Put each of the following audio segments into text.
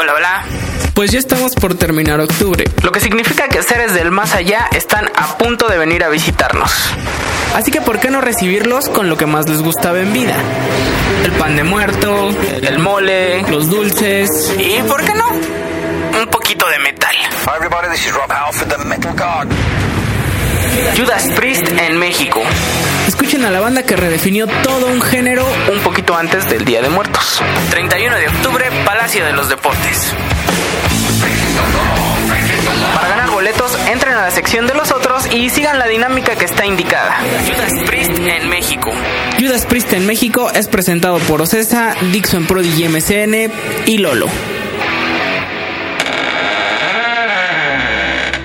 Hola, hola. Pues ya estamos por terminar octubre, Lo que significa que seres del más allá están a punto de venir a visitarnos. así que ¿por qué no recibirlos con lo que más les gustaba en vida? El pan de muerto, El mole. los dulces, ¿Y por qué no? Un poquito de metal. Hi everybody, this is Rob Halford, the Metal God. Judas Priest en México. Escuchen a la banda que redefinió todo un género Un poquito antes del Día de Muertos. 31 de octubre, Palacio de los Deportes. Para ganar boletos, entren a la sección de los otros y sigan la dinámica que está indicada. Judas Priest en México. Judas Priest en México es presentado por Ocesa, Dixon Prodigy MCN y Lolo.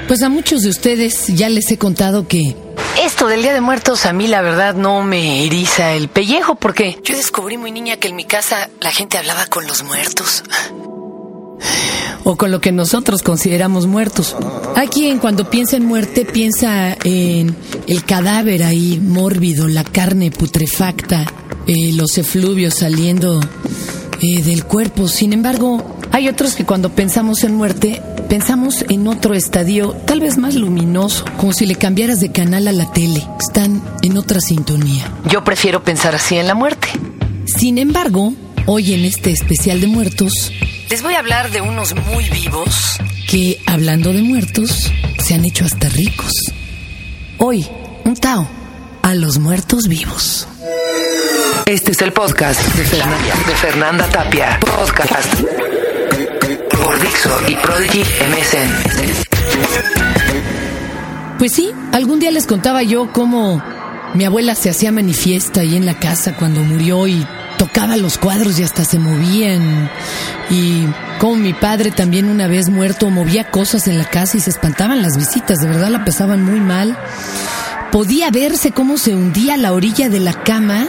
Pues a muchos de ustedes ya les he contado que esto del Día de Muertos a mí la verdad no me eriza el pellejo porque yo descubrí muy niña que en mi casa la gente hablaba con los muertos. O con lo que nosotros consideramos muertos. Hay quien cuando piensa en muerte piensa en el cadáver ahí mórbido, la carne putrefacta, eh, los efluvios saliendo eh, del cuerpo. Sin embargo, hay otros que cuando pensamos en muerte, pensamos en otro estadio, tal vez más luminoso, como si le cambiaras de canal a la tele. Están en otra sintonía. Yo prefiero pensar así en la muerte. Sin embargo, hoy en este especial de muertos, les voy a hablar de unos muy vivos que, hablando de muertos, se han hecho hasta ricos. Hoy, un Tao a los muertos vivos. Este es el podcast de Fernanda, de Fernanda Tapia. Podcast por Dixo y Prodigy MSN. Pues sí, algún día les contaba yo cómo mi abuela se hacía manifiesta ahí en la casa cuando murió y tocaba los cuadros y hasta se movían. Y como mi padre también una vez muerto movía cosas en la casa y se espantaban las visitas, de verdad la pasaban muy mal. Podía verse cómo se hundía a la orilla de la cama,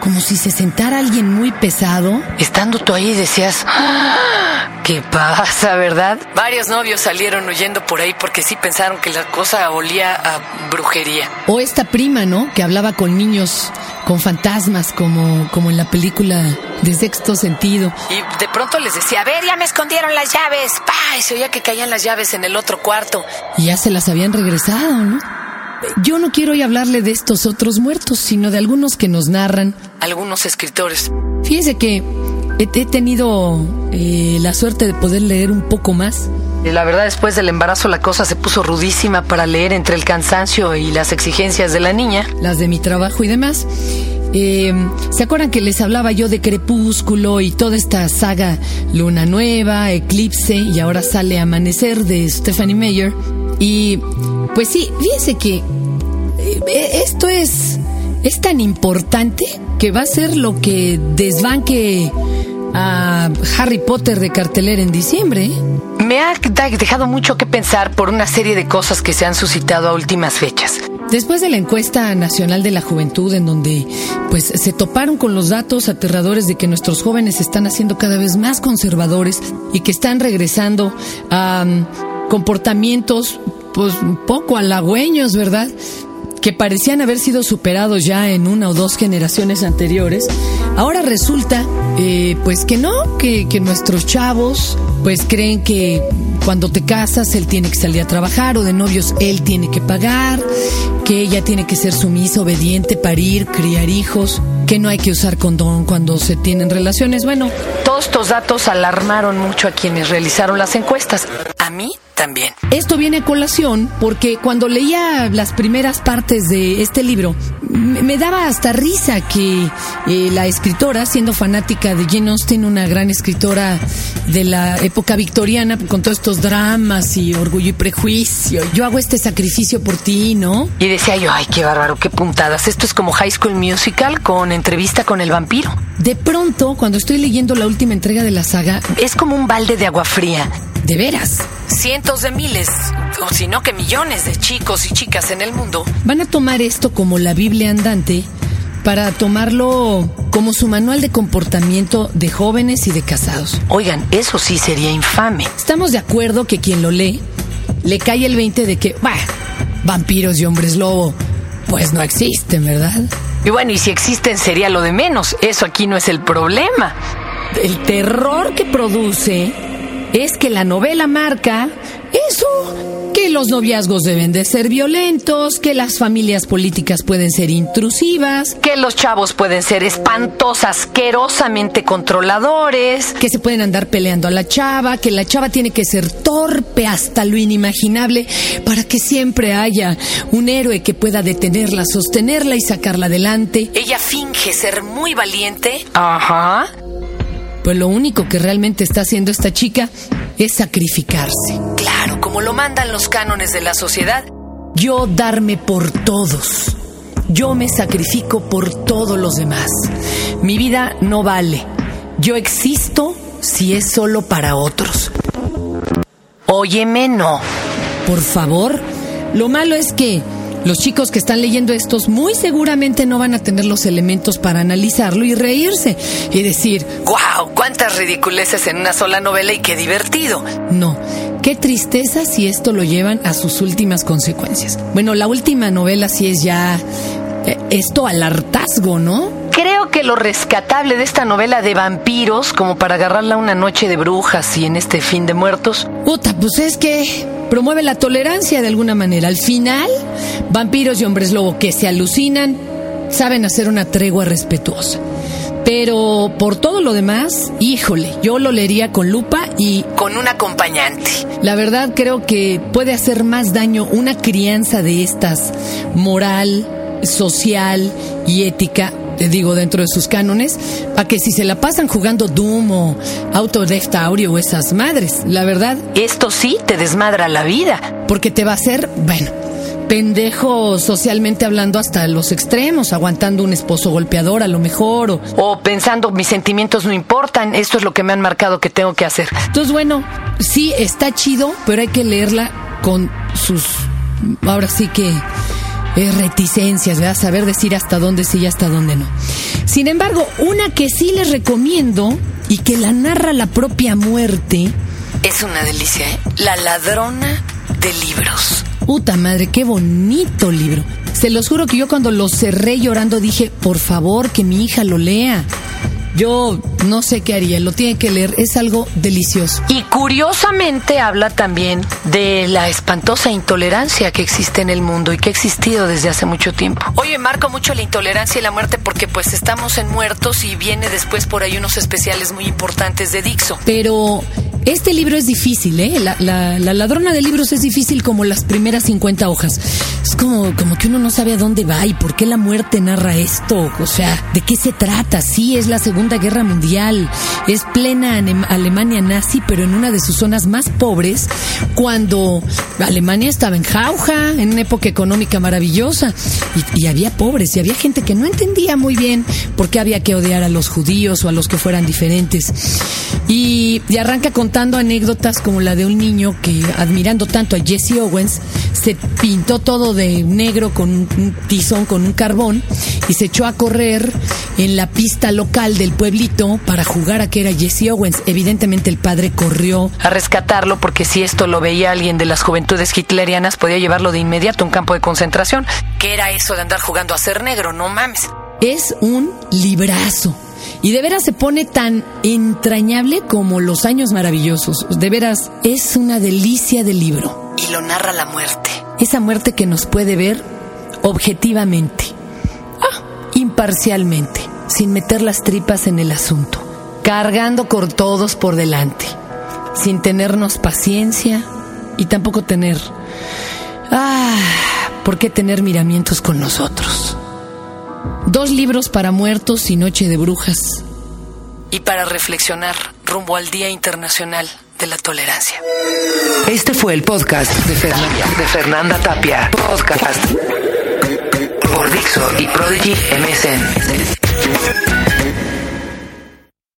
como si se sentara alguien muy pesado. Estando tú ahí decías, "Ah, ¿qué pasa, verdad? Varios novios salieron huyendo por ahí porque sí pensaron que la cosa olía a brujería. O esta prima, ¿no? Que hablaba con niños, con fantasmas, como, como en la película de sexto sentido. Y de pronto les decía, a ver, ya me escondieron las llaves. ¡Pah! Y se oía que caían las llaves en el otro cuarto. Y ya se las habían regresado, ¿no? Yo no quiero hoy hablarle de estos otros muertos, sino de algunos que nos narran algunos escritores. Fíjese que he, he tenido eh, la suerte de poder leer un poco más. La verdad, después del embarazo la cosa se puso rudísima para leer entre el cansancio y las exigencias de la niña. Las de mi trabajo y demás. Eh, ¿Se acuerdan que les hablaba yo de Crepúsculo y toda esta saga Luna Nueva, Eclipse y ahora sale Amanecer de Stephanie Meyer? Y pues sí, fíjense que eh, esto es, es tan importante que va a ser lo que desbanque a Harry Potter de cartelera en diciembre. Me ha dejado mucho que pensar por una serie de cosas que se han suscitado a últimas fechas. Después de la encuesta nacional de la juventud en donde pues se toparon con los datos aterradores de que nuestros jóvenes están haciendo cada vez más conservadores y que están regresando a um, comportamientos pues un poco halagüeños, ¿verdad? Que parecían haber sido superados ya en una o dos generaciones anteriores, ahora resulta eh, pues que no, que, que nuestros chavos pues creen que cuando te casas él tiene que salir a trabajar o de novios él tiene que pagar, que ella tiene que ser sumisa, obediente, parir, criar hijos, que no hay que usar condón cuando se tienen relaciones. Bueno, todos estos datos alarmaron mucho a quienes realizaron las encuestas. A mí también. Esto viene a colación porque cuando leía las primeras partes de este libro, me daba hasta risa que eh, la escritora, siendo fanática de Jane Austen, una gran escritora de la época victoriana, con todos estos dramas y orgullo y prejuicio, yo hago este sacrificio por ti, ¿no? Y decía yo, ay, qué bárbaro, qué puntadas. Esto es como High School Musical con entrevista con el vampiro. De pronto, cuando estoy leyendo la última entrega de la saga, es como un balde de agua fría. De veras. Cientos de miles, o si no que millones de chicos y chicas en el mundo van a tomar esto como la Biblia andante para tomarlo como su manual de comportamiento de jóvenes y de casados. Oigan, eso sí sería infame. Estamos de acuerdo que quien lo lee le cae el 20 de que, bah, vampiros y hombres lobo, pues no existen, ¿verdad? Y bueno, y si existen sería lo de menos. Eso aquí no es el problema. El terror que produce es que la novela marca eso, que los noviazgos deben de ser violentos, que las familias políticas pueden ser intrusivas, Que los chavos pueden ser espantos, asquerosamente controladores. que se pueden andar peleando a la chava, que la chava tiene que ser torpe hasta lo inimaginable para que siempre haya un héroe que pueda detenerla, sostenerla y sacarla adelante. Ella finge ser muy valiente. Ajá. Pues lo único que realmente está haciendo esta chica es sacrificarse. Claro, como lo mandan los cánones de la sociedad. Yo darme por todos. Yo me sacrifico por todos los demás. Mi vida no vale. Yo existo si es solo para otros. Óyeme, no. Por favor, lo malo es que los chicos que están leyendo estos muy seguramente no van a tener los elementos para analizarlo y reírse y decir, ¡Guau! ¡Cuántas ridiculeces en una sola novela y qué divertido! no, qué tristeza si esto lo llevan a sus últimas consecuencias. Bueno, la última novela sí es ya eh, esto al hartazgo, ¿no? Creo que lo rescatable de esta novela de vampiros, como para agarrarla una noche de brujas y en este fin de muertos, Puta, pues es que promueve la tolerancia de alguna manera. Al final, vampiros y hombres lobo que se alucinan saben hacer una tregua respetuosa. Pero por todo lo demás, híjole, yo lo leería con lupa y con un acompañante. la verdad creo que puede hacer más daño una crianza de estas moral, social y ética, te digo, dentro de sus cánones, a que si se la pasan jugando Doom o Autodesk Audio o esas madres, la verdad, Esto sí te desmadra la vida. porque te va a hacer, bueno, pendejo socialmente hablando hasta los extremos, aguantando un esposo golpeador a lo mejor. O... O pensando, mis sentimientos no importan, esto es lo que me han marcado que tengo que hacer. Entonces, bueno, sí, está chido, pero hay que leerla con sus, ahora sí que, eh, reticencias, ¿verdad? Saber decir hasta dónde sí y hasta dónde no. Sin embargo, una que sí les recomiendo y que la narra la propia muerte, Es una delicia, ¿eh? La ladrona de libros. Puta madre, qué bonito libro. Se los juro que yo cuando lo cerré llorando dije, por favor, que mi hija lo lea. Yo no sé qué haría, lo tiene que leer, es algo delicioso. Y curiosamente habla también de la espantosa intolerancia que existe en el mundo y que ha existido desde hace mucho tiempo. Oye, marco mucho la intolerancia y la muerte porque pues estamos en muertos y viene después por ahí unos especiales muy importantes de Dixo. Pero este libro es difícil, ¿eh? La, la- la ladrona de libros es difícil como las primeras 50 hojas. Es como, como que uno no sabe a dónde va y por qué la muerte narra esto. O sea, ¿de qué se trata? Sí, es la Segunda Guerra Mundial. Es plena Alemania nazi, pero en una de sus zonas más pobres, cuando Alemania estaba en jauja, en una época económica maravillosa. Y, había pobres y había gente que no entendía muy bien por qué había que odiar a los judíos o a los que fueran diferentes. Y, y arranca contando anécdotas como la de un niño que, admirando tanto a Jesse Owens, se pintó todo de negro con un, tizón, con un carbón, y se echó a correr en la pista local del pueblito para jugar a que era Jesse Owens. Evidentemente el padre corrió A rescatarlo porque si esto lo veía alguien de las juventudes hitlerianas podía llevarlo de inmediato a un campo de concentración. ¿Qué era eso de andar jugando a ser negro? No mames. Es un librazo. Y de veras se pone tan entrañable como los años maravillosos. De veras, es una delicia de libro. Y lo narra la muerte. Esa muerte que nos puede ver objetivamente, ah, imparcialmente, sin meter las tripas en el asunto, cargando con todos por delante, sin tenernos paciencia y tampoco tener, ah, ¿por qué tener miramientos con nosotros? Dos libros para muertos y Noche de Brujas. Y para reflexionar rumbo al Día Internacional de la Tolerancia. Este fue el podcast de Fernanda, de Fernanda Tapia. Podcast por Dixo y Prodigy MSN.